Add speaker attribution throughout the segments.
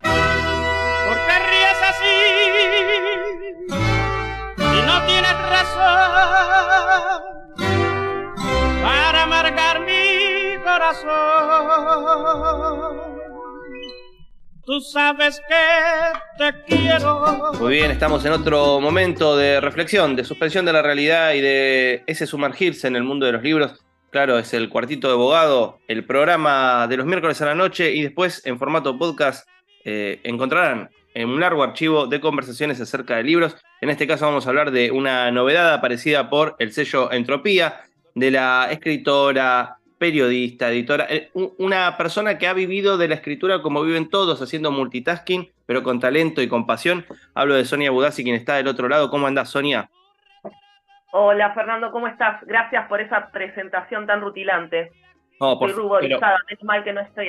Speaker 1: ¿Por qué ríes así? Y no tienes razón para amargar mi corazón. Tú sabes que te quiero.
Speaker 2: Muy bien, estamos en otro momento de reflexión, de suspensión de la realidad y de ese sumergirse en el mundo de los libros. Claro, es el Cuartito de Abogado, el programa de los miércoles a la noche y después en formato podcast eh, encontrarán en un largo archivo de conversaciones acerca de libros. En este caso vamos a hablar de una novedad aparecida por el sello Entropía, de la escritora, periodista, editora, eh, una persona que ha vivido de la escritura como viven todos, haciendo multitasking, pero con talento y con pasión. Hablo de Sonia Budassi, quien está del otro lado. ¿Cómo andás, Sonia?
Speaker 3: Hola Fernando, ¿cómo estás? Gracias por esa presentación tan rutilante.
Speaker 2: No, por,
Speaker 3: Estoy ruborizada, es mal que no estoy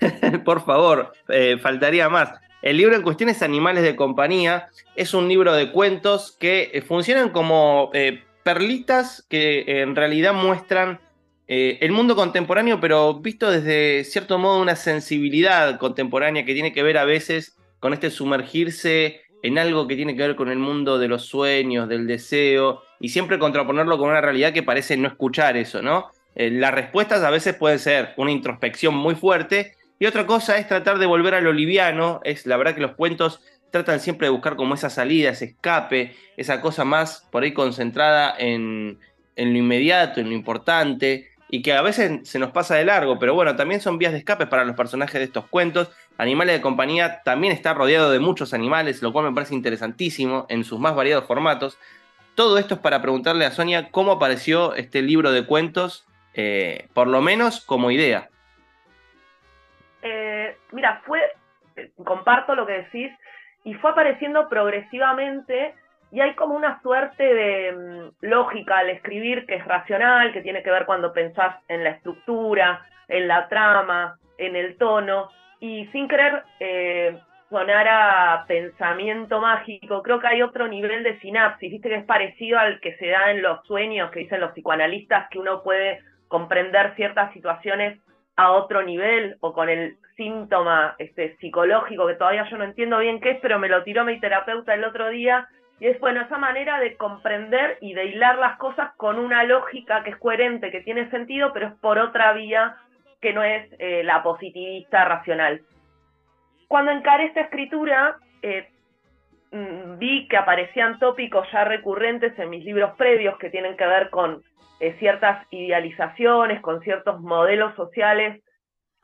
Speaker 2: por favor, eh, faltaría más. El libro en cuestión es Animales de Compañía. Es un libro de cuentos que eh, funcionan como eh, perlitas que en realidad muestran eh, el mundo contemporáneo, pero visto desde cierto modo una sensibilidad contemporánea que tiene que ver a veces con este sumergirse en algo que tiene que ver con el mundo de los sueños, del deseo, y siempre contraponerlo con una realidad que parece no escuchar eso, ¿no? Eh, las respuestas a veces pueden ser una introspección muy fuerte, y otra cosa es tratar de volver a lo liviano, es la verdad que los cuentos tratan siempre de buscar como esa salida, ese escape, esa cosa más por ahí concentrada en, en lo inmediato, en lo importante, y que a veces se nos pasa de largo, pero bueno, también son vías de escape para los personajes de estos cuentos. Animales de compañía también está rodeado de muchos animales, lo cual me parece interesantísimo en sus más variados formatos. Todo esto es para preguntarle a Sonia cómo apareció este libro de cuentos, eh, por lo menos como idea.
Speaker 3: Eh, mira, fue, eh, comparto lo que decís, y fue apareciendo progresivamente, y hay como una suerte de mm, lógica al escribir que es racional, que tiene que ver cuando pensás en la estructura, en la trama, en el tono, y sin querer eh, sonar a pensamiento mágico, creo que hay otro nivel de sinapsis, viste que es parecido al que se da en los sueños que dicen los psicoanalistas, que uno puede comprender ciertas situaciones a otro nivel o con el síntoma este, psicológico que todavía yo no entiendo bien qué es, pero me lo tiró mi terapeuta el otro día. Y es bueno, esa manera de comprender y de hilar las cosas con una lógica que es coherente, que tiene sentido, pero es por otra vía que no es eh, la positivista racional. Cuando encaré esta escritura, eh, mm, vi que aparecían tópicos ya recurrentes en mis libros previos que tienen que ver con eh, ciertas idealizaciones, con ciertos modelos sociales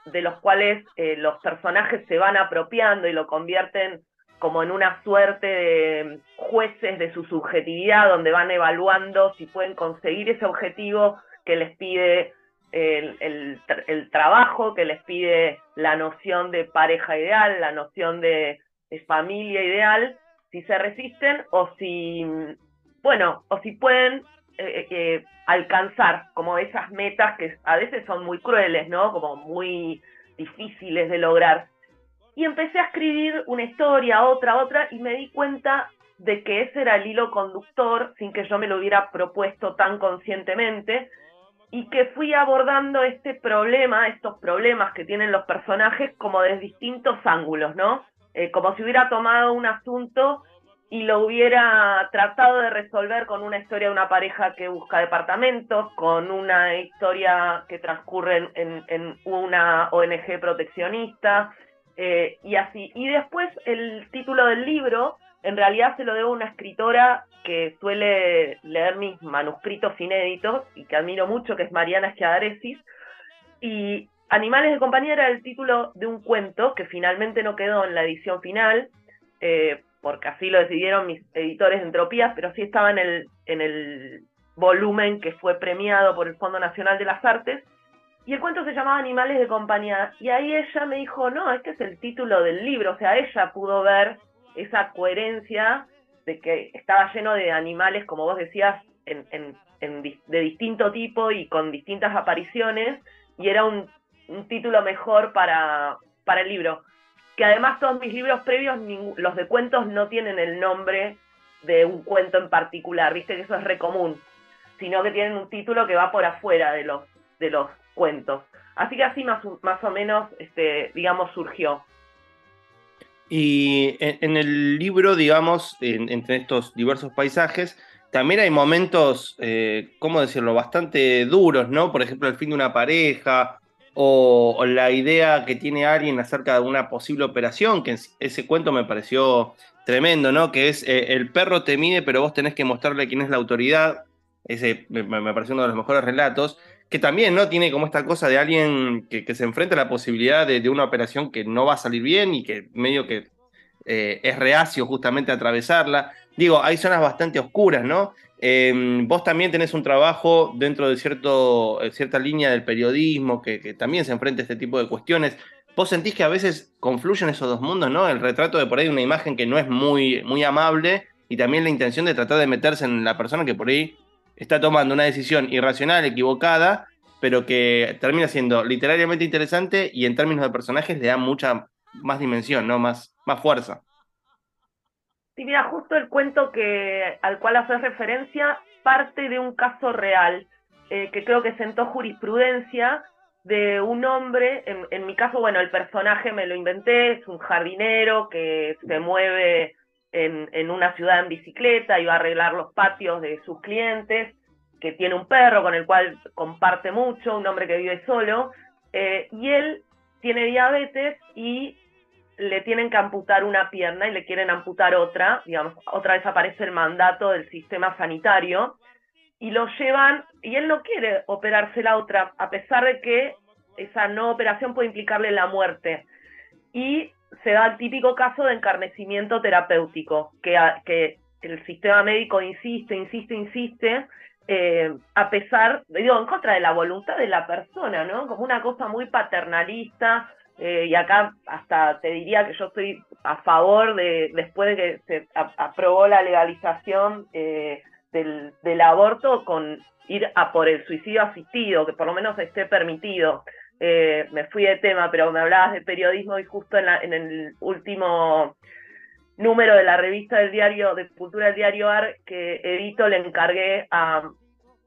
Speaker 3: de los cuales los personajes se van apropiando y lo convierten como en una suerte de jueces de su subjetividad, donde van evaluando si pueden conseguir ese objetivo que les pide el, el, trabajo, que les pide la noción de pareja ideal, la noción de, de familia ideal, si se resisten o si, bueno, o si pueden eh, eh, alcanzar como esas metas que a veces son muy crueles, ¿no? Como muy difíciles de lograr. Y empecé a escribir una historia, otra, otra, y me di cuenta de que ese era el hilo conductor, sin que yo me lo hubiera propuesto tan conscientemente, y que fui abordando este problema, estos problemas que tienen los personajes, como desde distintos ángulos, ¿no? Eh, como si hubiera tomado un asunto y lo hubiera tratado de resolver con una historia de una pareja que busca departamentos, con una historia que transcurre en, en, una ONG proteccionista, Eh, y así. Y después el título del libro, en realidad se lo debo a una escritora que suele leer mis manuscritos inéditos y que admiro mucho, que es Mariana Schiadaresis. Y Animales de compañía era el título de un cuento que finalmente no quedó en la edición final, eh, porque así lo decidieron mis editores de Entropías, pero sí estaba en el, en el volumen que fue premiado por el Fondo Nacional de las Artes. Y el cuento se llamaba Animales de compañía. Y ahí ella me dijo, no, este es el título del libro. O sea, ella pudo ver esa coherencia de que estaba lleno de animales, como vos decías, en, de distinto tipo y con distintas apariciones. Y era un, título mejor para, para el libro. Que además todos mis libros previos, los de cuentos, no tienen el nombre de un cuento en particular, viste que eso es re común, sino que tienen un título que va por afuera de los, de los cuentos. Así que así más, más o menos, este, digamos, surgió.
Speaker 2: Y en, el libro, digamos, entre estos diversos paisajes, también hay momentos, eh, ¿cómo decirlo?, bastante duros, ¿no? Por ejemplo, el fin de una pareja o, la idea que tiene alguien acerca de una posible operación, que ese cuento me pareció tremendo, ¿no? Que es eh, el perro te mide, pero vos tenés que mostrarle quién es la autoridad. Ese me, me pareció uno de los mejores relatos que también no tiene como esta cosa de alguien que, se enfrenta a la posibilidad de, una operación que no va a salir bien y que medio que eh, es reacio justamente a atravesarla. Digo, hay zonas bastante oscuras, ¿no? Em, vos también tenés un trabajo dentro de cierto, eh, cierta línea del periodismo que, también se enfrenta a este tipo de cuestiones. ¿Vos sentís que a veces confluyen esos dos mundos, ¿no? El retrato de por ahí una imagen que no es muy, muy amable y también la intención de tratar de meterse en la persona que por ahí está tomando una decisión irracional, equivocada, pero que termina siendo literariamente interesante y en términos de personajes le da mucha más dimensión, ¿no? Más, más fuerza.
Speaker 3: Sí, mira, justo el cuento que, al cual haces referencia parte de un caso real eh, que creo que sentó jurisprudencia de un hombre, en, en, mi caso, bueno, el personaje me lo inventé, es un jardinero que se mueve en, una ciudad en bicicleta va a arreglar los patios de sus clientes, que tiene un perro con el cual comparte mucho, un hombre que vive solo, eh, y él tiene diabetes y le tienen que amputar una pierna y le quieren amputar otra, digamos, otra vez aparece el mandato del sistema sanitario, y lo llevan, y él no quiere operarse la otra, a pesar de que esa no operación puede implicarle la muerte. Y se da el típico caso de encarnecimiento terapéutico, que, que el sistema médico insiste, insiste, insiste, eh, a pesar, digo, en contra de la voluntad de la persona, ¿no? Como una cosa muy paternalista, eh, y acá hasta te diría que yo estoy a favor de, después de que se aprobó la legalización eh, del, del aborto, con ir a por el suicidio asistido, que por lo menos esté permitido. Eh, me fui de tema, pero me hablabas de periodismo y justo en, el último número de la revista del diario, de Cultura del Diario AR, que edito, le encargué a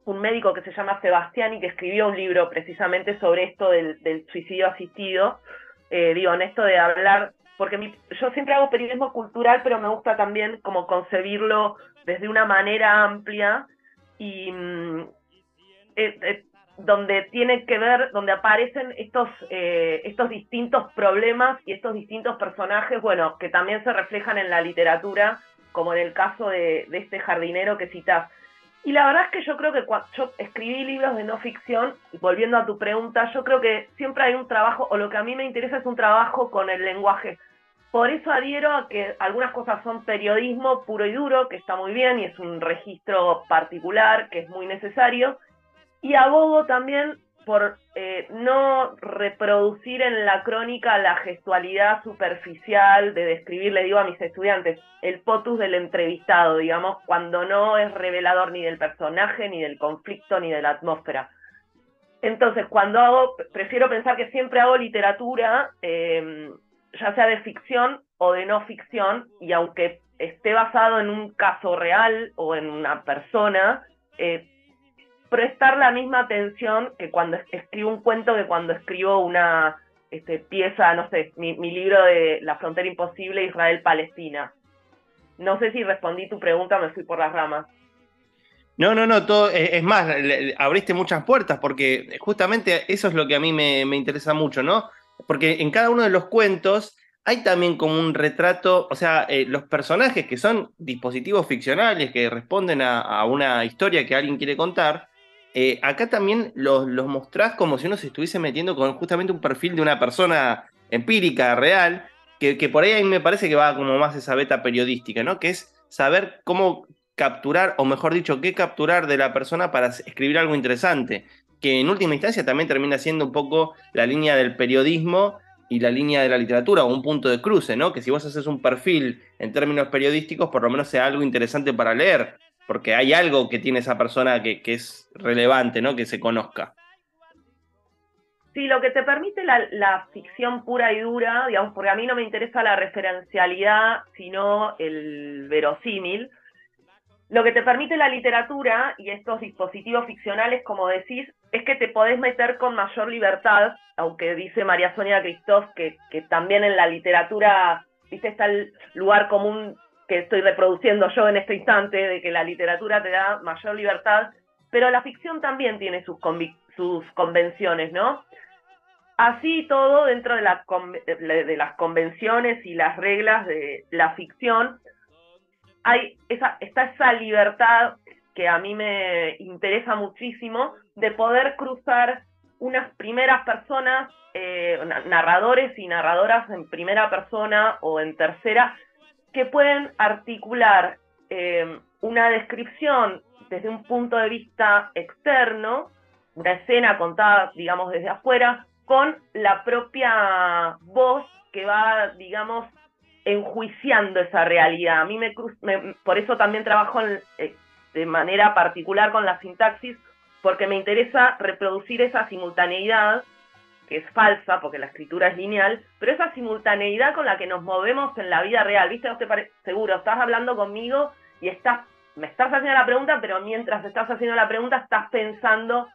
Speaker 3: un médico que se llama Sebastián y que escribió un libro precisamente sobre esto del, suicidio asistido. Eh, digo, en esto de hablar, porque yo siempre hago periodismo cultural, pero me gusta también como concebirlo desde una manera amplia y mm, eh, donde tiene que ver, donde aparecen estos, eh, estos distintos problemas y estos distintos personajes, bueno, que también se reflejan en la literatura, como en el caso de, este jardinero que citas. Y la verdad es que yo creo que cuando yo escribí libros de no ficción, y volviendo a tu pregunta, yo creo que siempre hay un trabajo, o lo que a mí me interesa es un trabajo con el lenguaje. Por eso adhiero a que algunas cosas son periodismo puro y duro, que está muy bien y es un registro particular que es muy necesario, y abogo también por eh, no reproducir en la crónica la gestualidad superficial de describir, le digo a mis estudiantes, el potus del entrevistado, digamos, cuando no es revelador ni del personaje, ni del conflicto, ni de la atmósfera. Entonces, cuando hago, prefiero pensar que siempre hago literatura, em, ya sea de ficción o de no ficción, y aunque esté basado en un caso real o en una persona, eh, prestar la misma atención que cuando escribo un cuento que cuando escribo una este, pieza, no sé, mi, libro de La frontera imposible Israel-Palestina. No sé si respondí tu pregunta, me fui por las ramas.
Speaker 2: No, no, no, todo, es más, abriste muchas puertas porque justamente eso es lo que a mí me, interesa mucho, ¿no? porque en cada uno de los cuentos hay también como un retrato, o sea, eh, los personajes que son dispositivos ficcionales que responden a, una historia que alguien quiere contar, eh, acá también los, los, mostrás como si uno se estuviese metiendo con justamente un perfil de una persona empírica, real, que, que por ahí a mí me parece que va como más esa beta periodística, ¿no? Que es saber cómo capturar, o mejor dicho, qué capturar de la persona para escribir algo interesante, que en última instancia también termina siendo un poco la línea del periodismo y la línea de la literatura o un punto de cruce, ¿no? Que si vos haces un perfil en términos periodísticos, por lo menos sea algo interesante para leer, porque hay algo que tiene esa persona que, es relevante, ¿no? Que se conozca.
Speaker 3: Sí, lo que te permite la, ficción pura y dura, digamos, porque a mí no me interesa la referencialidad, sino el verosímil. Lo que te permite la literatura y estos dispositivos ficcionales, como decís, es que te podés meter con mayor libertad, aunque dice María Sonia Cristóf que, que también en la literatura, viste, está el lugar común que estoy reproduciendo yo en este instante, de que la literatura te da mayor libertad, pero la ficción también tiene sus, sus convenciones, ¿no? Así todo, dentro de, la, de las convenciones y las reglas de la ficción, hay esa, está esa libertad que a mí me interesa muchísimo de poder cruzar unas primeras personas, eh, narradores y narradoras en primera persona o en tercera, que pueden articular eh, una descripción desde un punto de vista externo, una escena contada, digamos, desde afuera, con la propia voz que va, digamos, enjuiciando esa realidad. A mí me, por eso también trabajo eh, de manera particular con la sintaxis, porque me interesa reproducir esa simultaneidad, que es falsa, porque la escritura es lineal, pero esa simultaneidad con la que nos movemos en la vida real. ¿Viste? No te seguro, estás hablando conmigo y estás, me estás haciendo la pregunta, pero mientras estás haciendo la pregunta estás pensando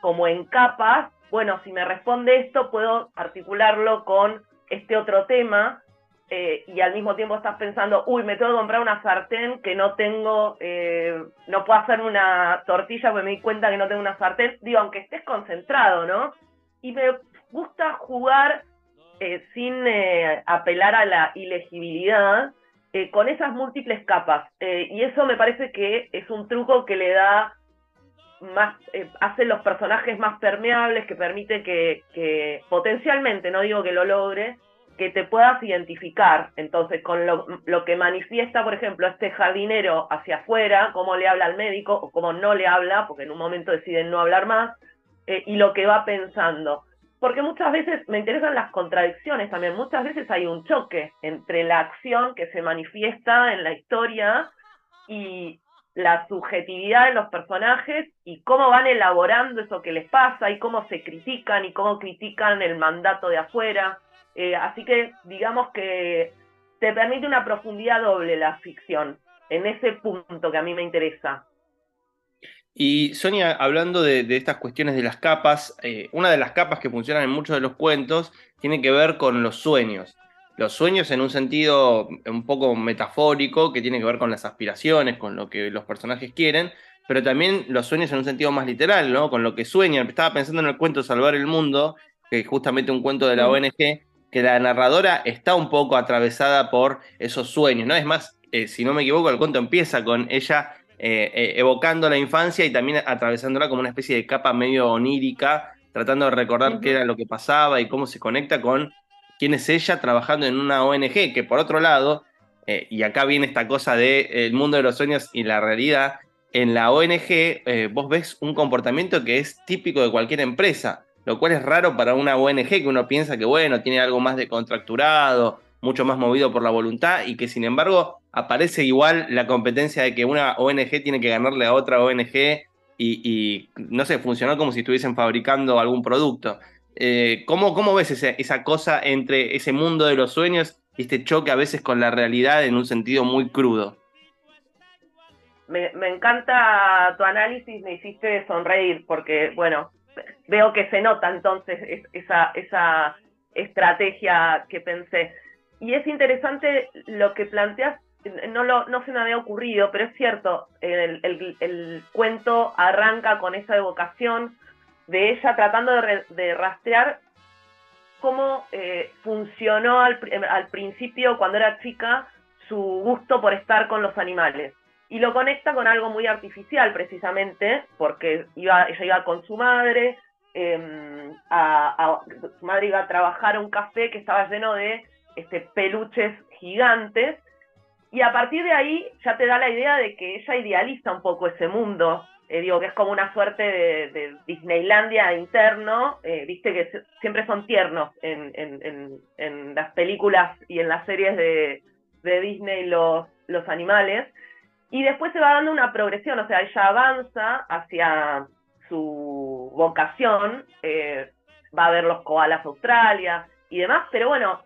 Speaker 3: como en capas, bueno, si me responde esto, puedo articularlo con este otro tema, eh, y al mismo tiempo estás pensando, uy, me tengo que comprar una sartén que no tengo, eh, no puedo hacer una tortilla porque me di cuenta que no tengo una sartén, digo, aunque estés concentrado, ¿no? Y me gusta jugar eh, sin apelar a la ilegibilidad con esas múltiples capas. y eso me parece que es un truco que le da más, hace los personajes más permeables, que permite que, potencialmente, no digo que lo logre, que te puedas identificar. Entonces, con lo, que manifiesta, por ejemplo, este jardinero hacia afuera, cómo le habla al médico o cómo no le habla, porque en un momento deciden no hablar más, eh, y lo que va pensando. Porque muchas veces me interesan las contradicciones también. Muchas veces hay un choque entre la acción que se manifiesta en la historia y la subjetividad de los personajes y cómo van elaborando eso que les pasa y cómo se critican y cómo critican el mandato de afuera. Eh, así que digamos que te permite una profundidad doble la ficción, en ese punto que a mí me interesa.
Speaker 2: Y Sonia, hablando de, estas cuestiones de las capas, eh, una de las capas que funcionan en muchos de los cuentos tiene que ver con los sueños. Los sueños en un sentido un poco metafórico, que tiene que ver con las aspiraciones, con lo que los personajes quieren, pero también los sueños en un sentido más literal, ¿no? Con lo que sueñan. Estaba pensando en el cuento Salvar el Mundo, que es justamente un cuento de la ONG, que la narradora está un poco atravesada por esos sueños, ¿no? Es más, eh, si no me equivoco, el cuento empieza con ella eh, eh, evocando la infancia y también atravesándola como una especie de capa medio onírica, tratando de recordar qué era lo que pasaba y cómo se conecta con quién es ella trabajando en una ONG, que por otro lado, y acá viene esta cosa del mundo de los sueños y la realidad, en la ONG vos ves un comportamiento que es típico de cualquier empresa lo cual es raro para una ONG que uno piensa que, bueno, tiene algo más de contracturado, mucho más movido por la voluntad y que sin embargo aparece igual la competencia de que una ONG tiene que ganarle a otra ONG y, no sé, funcionó como si estuviesen fabricando algún producto. Eh, ¿cómo, ¿cómo, ves esa cosa entre ese mundo de los sueños y este choque a veces con la realidad en un sentido muy crudo?
Speaker 3: Me, me encanta tu análisis, me hiciste sonreír porque, bueno, veo que se nota entonces esa, esa estrategia que pensé. Y es interesante lo que planteas, no, lo, no se me había ocurrido, pero es cierto, el, el, cuento arranca con esa evocación de ella tratando de, rastrear cómo eh, funcionó al, al principio, cuando era chica, su gusto por estar con los animales. Y lo conecta con algo muy artificial, precisamente, porque iba, ella iba con su madre, em, a, su madre iba a trabajar a un café que estaba lleno de este, peluches gigantes, y a partir de ahí ya te da la idea de que ella idealiza un poco ese mundo, eh, digo que es como una suerte de, Disneylandia interno, eh, viste que siempre son tiernos en, en, en, las películas y en las series de, de Disney los, los animales, y después se va dando una progresión, o sea, ella avanza hacia su vocación, eh, va a ver los koalas Australia y demás, pero bueno,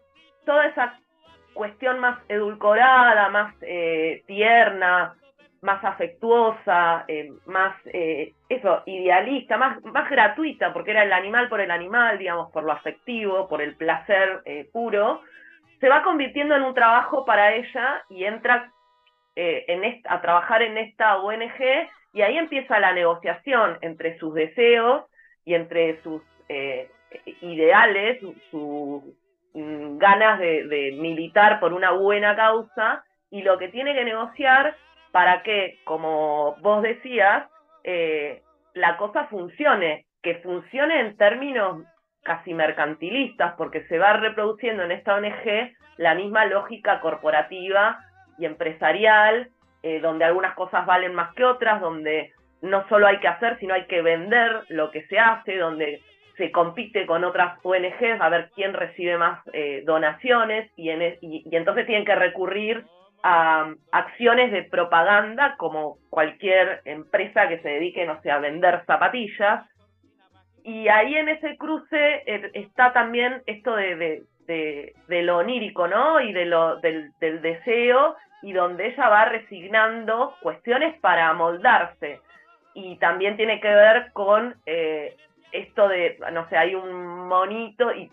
Speaker 3: toda esa cuestión más edulcorada, más eh, tierna, más afectuosa, eh, más, eso, idealista, más, más gratuita, porque era el animal por el animal, digamos, por lo afectivo, por el placer puro, se va convirtiendo en un trabajo para ella y entra eh, a trabajar en esta ONG y ahí empieza la negociación entre sus deseos y entre sus eh, ideales, sus mm, ganas de, militar por una buena causa y lo que tiene que negociar para que, como vos decías, eh, la cosa funcione, que funcione en términos casi mercantilistas, porque se va reproduciendo en esta ONG la misma lógica corporativa y empresarial, eh, donde algunas cosas valen más que otras, donde no solo hay que hacer, sino hay que vender lo que se hace, donde se compite con otras ONGs a ver quién recibe más eh, donaciones y, entonces tienen que recurrir a acciones de propaganda como cualquier empresa que se dedique, no sé, a vender zapatillas. Y ahí en ese cruce eh, está también esto de, de, lo onírico, ¿no? Y de lo, del, del deseo y donde ella va resignando cuestiones para amoldarse. Y también tiene que ver con eh, esto de, no sé, hay un monito y,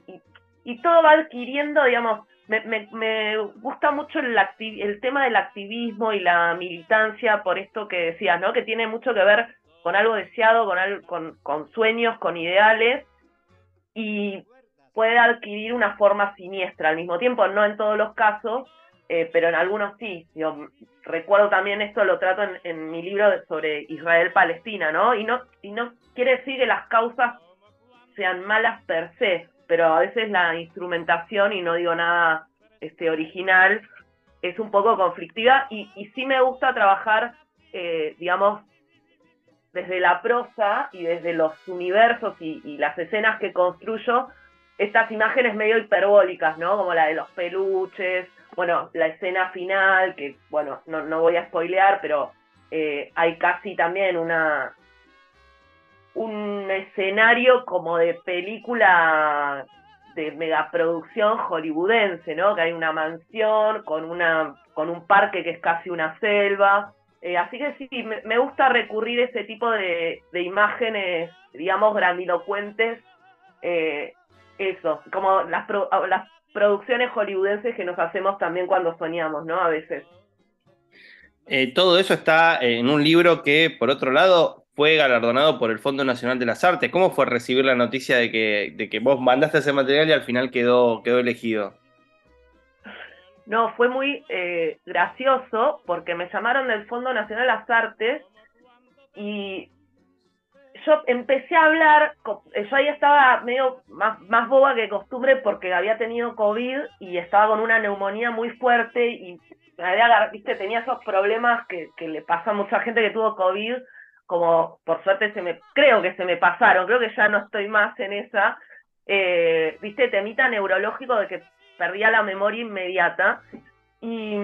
Speaker 3: y, todo va adquiriendo, digamos, me, me, me gusta mucho el, el tema del activismo y la militancia por esto que decías, ¿no? Que tiene mucho que ver con algo deseado, con, con, con sueños, con ideales, y puede adquirir una forma siniestra al mismo tiempo, no en todos los casos, eh, pero en algunos sí. Yo recuerdo también esto, lo trato en, mi libro sobre Israel-Palestina, ¿no? Y, ¿no? y no quiere decir que las causas sean malas per se, pero a veces la instrumentación, y no digo nada este, original, es un poco conflictiva y, y sí me gusta trabajar, eh, digamos, desde la prosa y desde los universos y las escenas que construyo, estas imágenes medio hiperbólicas, ¿no? Como la de los peluches, bueno, la escena final, que bueno, no, no voy a spoilear, pero eh, hay casi también una un escenario como de película de megaproducción hollywoodense, ¿no? Que hay una mansión con una con un parque que es casi una selva. Eh, así que sí, me, gusta recurrir ese tipo de, de imágenes, digamos, grandilocuentes. Eh, eso, como las, las producciones hollywoodenses que nos hacemos también cuando soñamos, ¿no? A veces.
Speaker 2: Eh, todo eso está en un libro que, por otro lado, fue galardonado por el Fondo Nacional de las Artes. ¿Cómo fue recibir la noticia de que, de que vos mandaste ese material y al final quedó, quedó elegido?
Speaker 3: No, fue muy eh, gracioso porque me llamaron del Fondo Nacional de las Artes y yo empecé a hablar, yo ahí estaba medio más, más boba que costumbre porque había tenido COVID y estaba con una neumonía muy fuerte y había, viste, tenía esos problemas que, que le pasa a mucha gente que tuvo COVID, como por suerte se me, creo que se me pasaron, creo que ya no estoy más en esa, eh, viste, temita neurológico de que perdía la memoria inmediata. Y,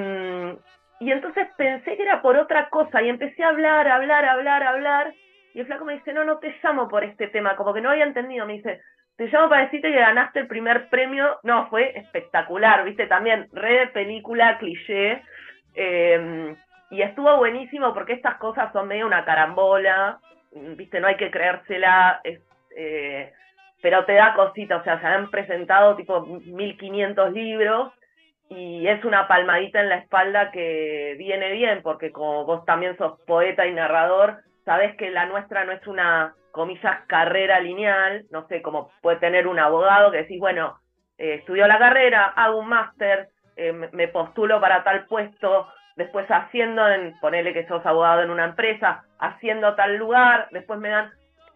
Speaker 3: y entonces pensé que era por otra cosa y empecé a hablar, hablar, hablar, hablar y el flaco me dice, no, no te llamo por este tema, como que no había entendido, me dice, te llamo para decirte que ganaste el primer premio, no, fue espectacular, viste, también re película, cliché, em, y estuvo buenísimo porque estas cosas son medio una carambola, viste, no hay que creérsela, eh, pero te da cosita, o sea, se han presentado tipo 1500 libros, y es una palmadita en la espalda que viene bien, porque como vos también sos poeta y narrador, sabes que la nuestra no es una, comillas, carrera lineal, no sé, como puede tener un abogado que decís, bueno, eh, estudio la carrera, hago un máster, eh, me postulo para tal puesto, después haciendo, en, ponele que sos abogado en una empresa, haciendo tal lugar, después me dan,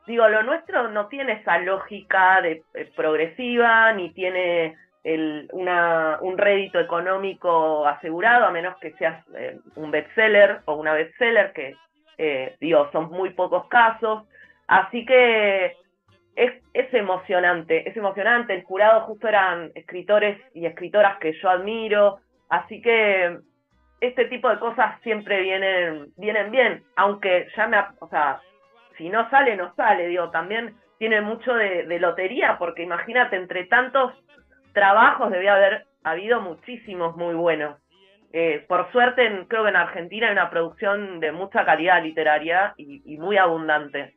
Speaker 3: digo, lo nuestro no tiene esa lógica de eh, progresiva, ni tiene el, una, un rédito económico asegurado, a menos que seas eh, un bestseller o una bestseller, que eh, digo, son muy pocos casos. Así que es, es emocionante, es emocionante. El jurado justo eran escritores y escritoras que yo admiro, así que este tipo de cosas siempre vienen, vienen bien, aunque ya me, o sea, si no sale, no sale, digo, también tiene mucho de, lotería, porque imagínate, entre tantos trabajos debía haber habido muchísimos muy buenos. Eh, por suerte, creo que en Argentina hay una producción de mucha calidad literaria y, muy abundante.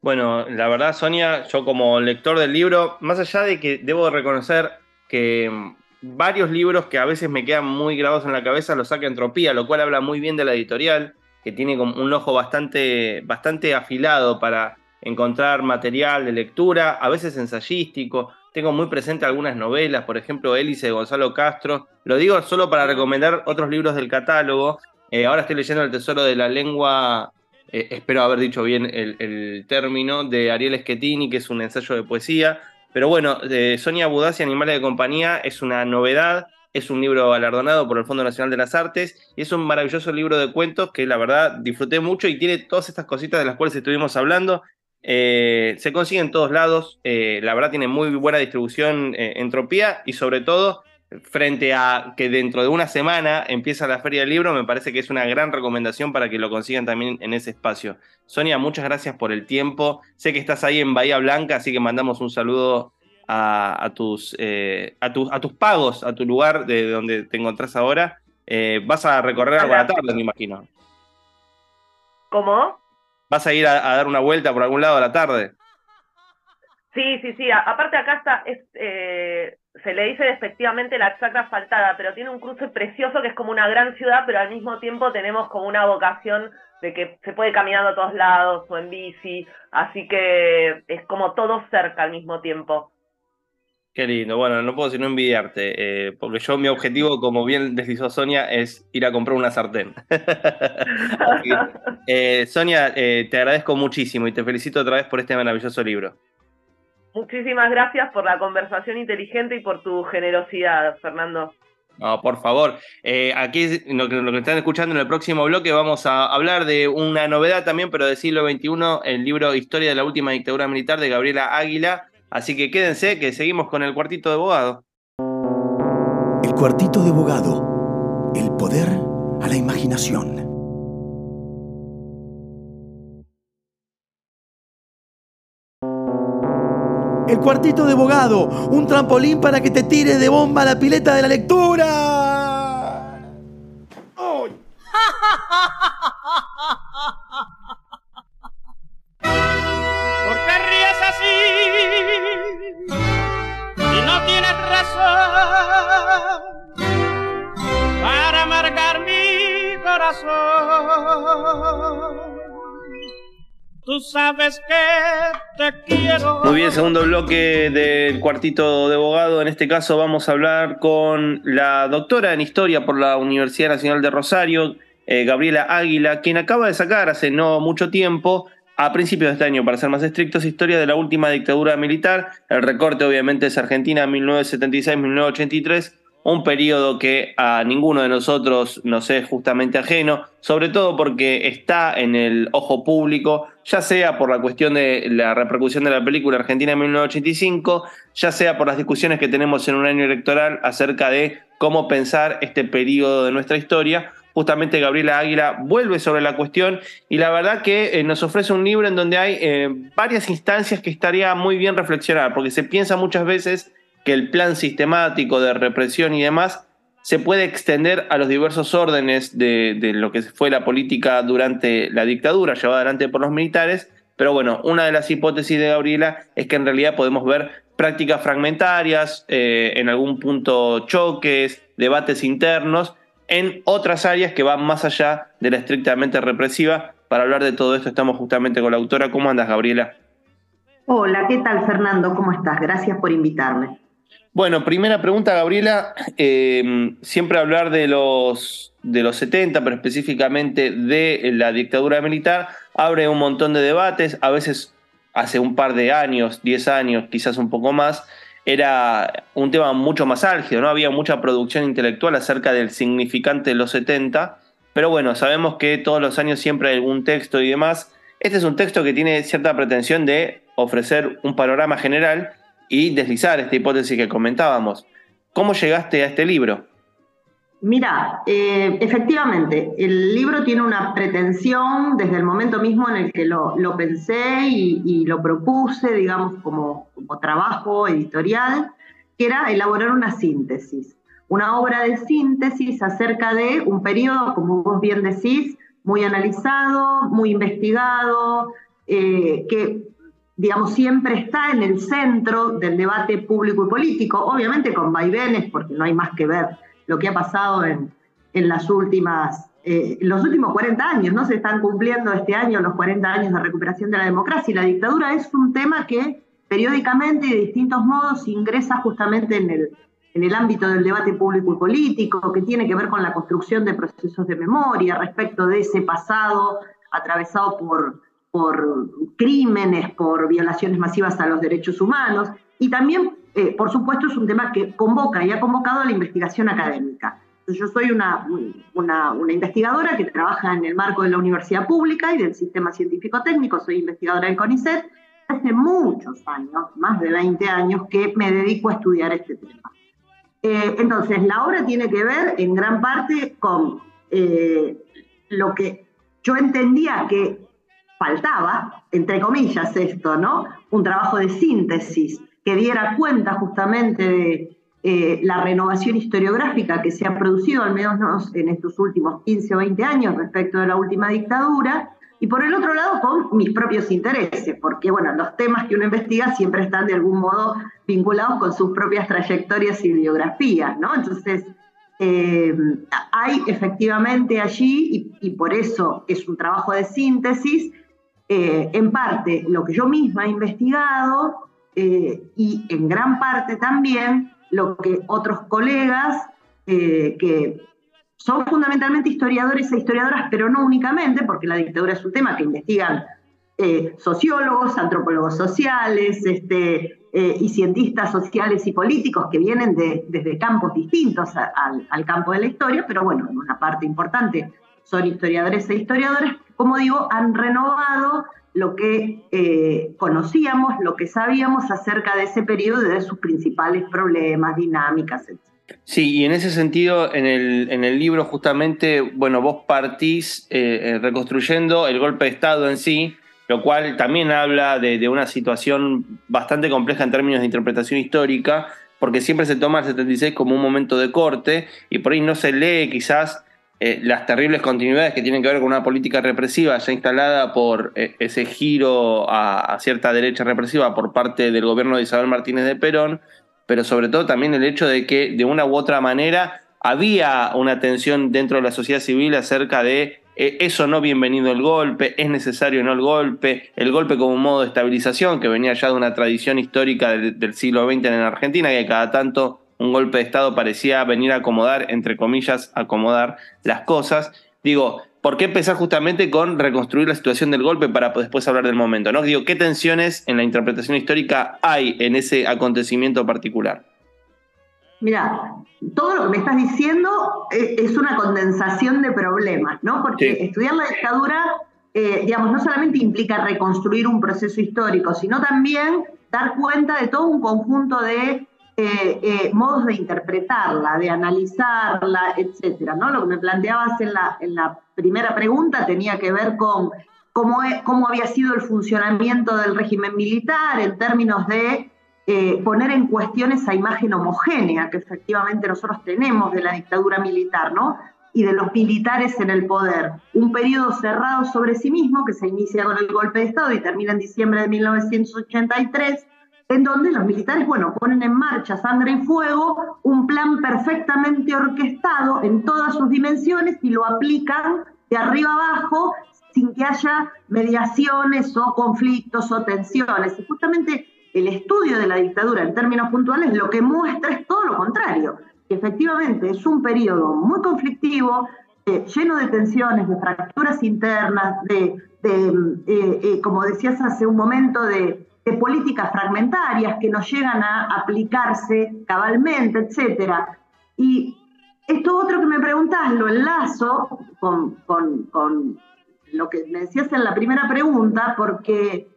Speaker 2: Bueno, la verdad, Sonia, yo como lector del libro, más allá de que debo reconocer que varios libros que a veces me quedan muy grabados en la cabeza los saca Entropía, lo cual habla muy bien de la editorial, que tiene un ojo bastante, bastante afilado para encontrar material de lectura, a veces ensayístico. Tengo muy presente algunas novelas, por ejemplo, Hélice de Gonzalo Castro. Lo digo solo para recomendar otros libros del catálogo. Eh, ahora estoy leyendo El Tesoro de la Lengua, eh, espero haber dicho bien el, término, de Ariel Schettini, que es un ensayo de poesía. Pero bueno, Sonia Budassi, Animales de Compañía, es una novedad, es un libro galardonado por el Fondo Nacional de las Artes y es un maravilloso libro de cuentos que la verdad disfruté mucho y tiene todas estas cositas de las cuales estuvimos hablando. Eh, se consigue en todos lados, eh, la verdad tiene muy buena distribución eh, Entropía y sobre todo frente a que dentro de una semana empieza la Feria del Libro, me parece que es una gran recomendación para que lo consigan también en ese espacio. Sonia, muchas gracias por el tiempo. Sé que estás ahí en Bahía Blanca, así que mandamos un saludo a, tus, a, a, tus pagos, a tu lugar de donde te encontrás ahora. Vas a recorrer algo a la tarde, me imagino.
Speaker 3: ¿Cómo?
Speaker 2: ¿Vas a ir a, dar una vuelta por algún lado a la tarde?
Speaker 3: Sí, sí, sí. Aparte acá está, es, eh, se le dice despectivamente la chacra asfaltada, pero tiene un cruce precioso que es como una gran ciudad, pero al mismo tiempo tenemos como una vocación de que se puede caminar a todos lados o en bici, así que es como todo cerca al mismo tiempo.
Speaker 2: Qué lindo, bueno, no puedo sino envidiarte, eh, porque yo mi objetivo, como bien deslizó Sonia, es ir a comprar una sartén. Eh, Sonia, eh, te agradezco muchísimo y te felicito otra vez por este maravilloso libro.
Speaker 3: Muchísimas gracias por la conversación inteligente y por tu generosidad, Fernando.
Speaker 2: No, por favor. Eh, aquí lo que, lo que, están escuchando en el próximo bloque vamos a hablar de una novedad también, pero del siglo XXI, el libro Historia de la última dictadura militar de Gabriela Águila. Así que quédense que seguimos con el cuartito de abogado.
Speaker 4: El cuartito de abogado. El poder a la imaginación. El cuartito de abogado, un trampolín para que te tires de bomba a la pileta de la lectura. ¡Oh!
Speaker 1: tienes razón para amargar mi corazón. Tú sabes que te quiero.
Speaker 2: Muy bien, segundo bloque del cuartito de abogado. En este caso vamos a hablar con la doctora en historia por la Universidad Nacional de Rosario, eh, Gabriela Águila, quien acaba de sacar hace no mucho tiempo, a principios de este año, para ser más estrictos, historia de la última dictadura militar. El recorte obviamente es Argentina 1976-1983 un periodo que a ninguno de nosotros nos es justamente ajeno, sobre todo porque está en el ojo público, ya sea por la cuestión de la repercusión de la película Argentina en 1985, ya sea por las discusiones que tenemos en un año electoral acerca de cómo pensar este periodo de nuestra historia. Justamente Gabriela Águila vuelve sobre la cuestión y la verdad que eh, nos ofrece un libro en donde hay eh, varias instancias que estaría muy bien reflexionar, porque se piensa muchas veces que el plan sistemático de represión y demás se puede extender a los diversos órdenes de, lo que fue la política durante la dictadura llevada adelante por los militares, pero bueno, una de las hipótesis de Gabriela es que en realidad podemos ver prácticas fragmentarias, eh, en algún punto choques, debates internos, en otras áreas que van más allá de la estrictamente represiva. Para hablar de todo esto estamos justamente con la autora. ¿Cómo andas, Gabriela?
Speaker 5: Hola, ¿qué tal, Fernando? ¿Cómo estás? Gracias por invitarme.
Speaker 2: Bueno, primera pregunta, Gabriela. Eh, siempre hablar de los, de los 70, pero específicamente de la dictadura militar, abre un montón de debates. A veces, hace un par de años, 10 años, quizás un poco más, era un tema mucho más álgido, ¿no? Había mucha producción intelectual acerca del significante de los 70. Pero bueno, sabemos que todos los años siempre hay algún texto y demás. Este es un texto que tiene cierta pretensión de ofrecer un panorama general y deslizar esta hipótesis que comentábamos. ¿Cómo llegaste a este libro?
Speaker 5: Mira, eh, efectivamente, el libro tiene una pretensión desde el momento mismo en el que lo, pensé y, lo propuse, digamos, como, trabajo editorial, que era elaborar una síntesis, una obra de síntesis acerca de un periodo, como vos bien decís, muy analizado, muy investigado, eh, que digamos, siempre está en el centro del debate público y político, obviamente con vaivenes, porque no hay más que ver lo que ha pasado en, en las últimas, eh, los últimos 40 años, ¿no? Se están cumpliendo este año los 40 años de recuperación de la democracia y la dictadura es un tema que periódicamente y de distintos modos ingresa justamente en el, en el ámbito del debate público y político, que tiene que ver con la construcción de procesos de memoria respecto de ese pasado atravesado por por crímenes, por violaciones masivas a los derechos humanos, y también, eh, por supuesto, es un tema que convoca y ha convocado a la investigación académica. Yo soy una, una, investigadora que trabaja en el marco de la universidad pública y del sistema científico técnico, soy investigadora del CONICET, hace muchos años, más de 20 años, que me dedico a estudiar este tema. Eh, entonces, la obra tiene que ver en gran parte con eh, lo que yo entendía que faltaba, entre comillas, esto, ¿no? Un trabajo de síntesis que diera cuenta justamente de eh, la renovación historiográfica que se ha producido, al menos en estos últimos 15 o 20 años respecto de la última dictadura, y por el otro lado con mis propios intereses, porque bueno, los temas que uno investiga siempre están de algún modo vinculados con sus propias trayectorias y biografías, ¿no? Entonces, eh, hay efectivamente allí, y, por eso es un trabajo de síntesis, eh, en parte lo que yo misma he investigado eh, y en gran parte también lo que otros colegas eh, que son fundamentalmente historiadores e historiadoras, pero no únicamente, porque la dictadura es un tema que investigan sociólogos, antropólogos sociales este, y cientistas sociales y políticos que vienen de, desde campos distintos al campo de la historia, pero bueno, en una parte importante son historiadores e historiadoras como digo, han renovado lo que eh, conocíamos, lo que sabíamos acerca de ese periodo y de sus principales problemas, dinámicas, etc.
Speaker 2: Sí, y en ese sentido, en el, en el libro justamente, bueno, vos partís eh, eh, reconstruyendo el golpe de Estado en sí, lo cual también habla de, de, una situación bastante compleja en términos de interpretación histórica, porque siempre se toma el 76 como un momento de corte y por ahí no se lee quizás eh, las terribles continuidades que tienen que ver con una política represiva ya instalada por eh, ese giro a, cierta derecha represiva por parte del gobierno de Isabel Martínez de Perón, pero sobre todo también el hecho de que de una u otra manera había una tensión dentro de la sociedad civil acerca de eh, eso no bienvenido el golpe, es necesario no el golpe, el golpe como un modo de estabilización que venía ya de una tradición histórica del, del siglo XX en Argentina, que cada tanto un golpe de Estado parecía venir a acomodar, entre comillas, acomodar las cosas. Digo, ¿por qué empezar justamente con reconstruir la situación del golpe para después hablar del momento? ¿no? Digo, ¿qué tensiones en la interpretación histórica hay en ese acontecimiento particular?
Speaker 5: Mira, todo lo que me estás diciendo es una condensación de problemas, ¿no? Porque estudiar la dictadura, eh, digamos, no solamente implica reconstruir un proceso histórico, sino también dar cuenta de todo un conjunto de eh, eh, modos de interpretarla, de analizarla, etcétera. ¿no? Lo que me planteabas en la, en la primera pregunta tenía que ver con cómo, cómo había sido el funcionamiento del régimen militar en términos de eh, poner en cuestión esa imagen homogénea que efectivamente nosotros tenemos de la dictadura militar, ¿no? Y de los militares en el poder. Un periodo cerrado sobre sí mismo que se inicia con el golpe de Estado y termina en diciembre de 1983 en donde los militares, bueno, ponen en marcha sangre y fuego, un plan perfectamente orquestado en todas sus dimensiones y lo aplican de arriba abajo sin que haya mediaciones o conflictos o tensiones. Y justamente el estudio de la dictadura en términos puntuales lo que muestra es todo lo contrario, que efectivamente es un periodo muy conflictivo, eh, lleno de tensiones, de fracturas internas, de, eh, eh, como decías hace un momento, de, políticas fragmentarias que no llegan a aplicarse cabalmente, etc. Y esto otro que me preguntás lo enlazo con, con, lo que me decías en la primera pregunta, porque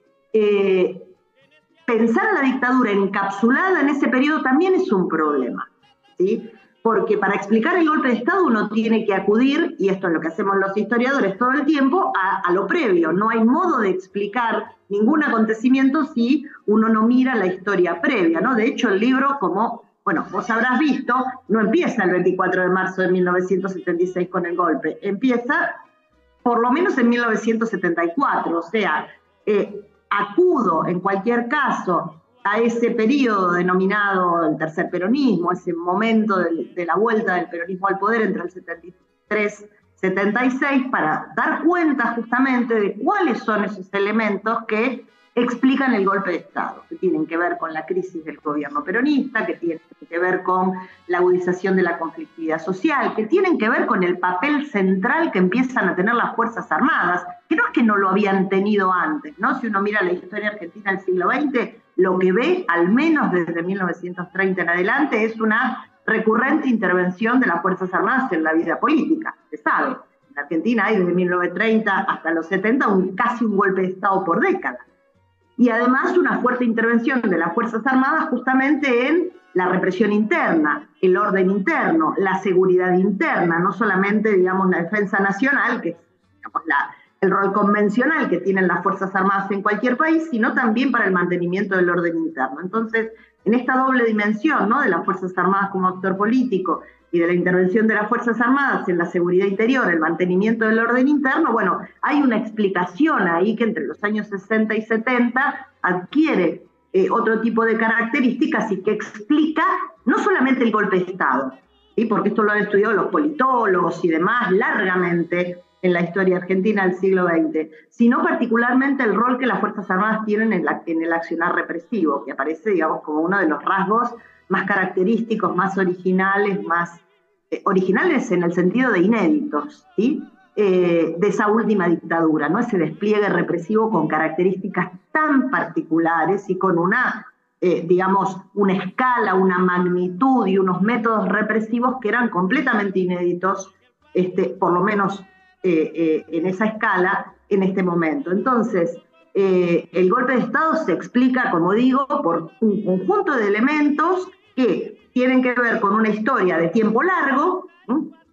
Speaker 5: pensar a la dictadura encapsulada en ese periodo también es un problema. ¿sí? Porque para explicar el golpe de Estado uno tiene que acudir, y esto es lo que hacemos los historiadores todo el tiempo, a, lo previo. No hay modo de explicar ningún acontecimiento si uno no mira la historia previa, ¿no? De hecho, el libro, como, bueno, vos habrás visto, no empieza el 24 de marzo de 1976 con el golpe, empieza por lo menos en 1974, o sea, eh, acudo en cualquier caso a ese periodo denominado el tercer peronismo, ese momento de, la vuelta del peronismo al poder entre el 73 76 para dar cuenta justamente de cuáles son esos elementos que explican el golpe de Estado, que tienen que ver con la crisis del gobierno peronista, que tienen que ver con la agudización de la conflictividad social, que tienen que ver con el papel central que empiezan a tener las Fuerzas Armadas, que no es que no lo habían tenido antes, ¿no? Si uno mira la historia argentina del siglo XX, lo que ve, al menos desde 1930 en adelante, es una recurrente intervención de las Fuerzas Armadas en la vida política, se sabe. En Argentina hay desde 1930 hasta los 70 un, casi un golpe de Estado por década y además una fuerte intervención de las Fuerzas Armadas justamente en la represión interna, el orden interno, la seguridad interna, no solamente, digamos, la defensa nacional, que es el rol convencional que tienen las Fuerzas Armadas en cualquier país, sino también para el mantenimiento del orden interno. Entonces, en esta doble dimensión, ¿no? De las Fuerzas Armadas como actor político y de la intervención de las Fuerzas Armadas en la seguridad interior, el mantenimiento del orden interno, bueno, hay una explicación ahí que entre los años 60 y 70 adquiere eh, otro tipo de características y que explica no solamente el golpe de Estado, porque esto lo han estudiado los politólogos y demás largamente en la historia argentina del siglo XX, sino particularmente el rol que las Fuerzas Armadas tienen en, en el accionar represivo, que aparece, digamos, como uno de los rasgos más característicos, más originales, más eh, originales en el sentido de inéditos, ¿sí? Eh, de esa última dictadura, ¿no? ese despliegue represivo con características tan particulares y con una, eh, digamos, una escala, una magnitud y unos métodos represivos que eran completamente inéditos, este, por lo menos en esa escala, en este momento. Entonces, el golpe de Estado se explica, como digo, por un conjunto de elementos que tienen que ver con una historia de tiempo largo,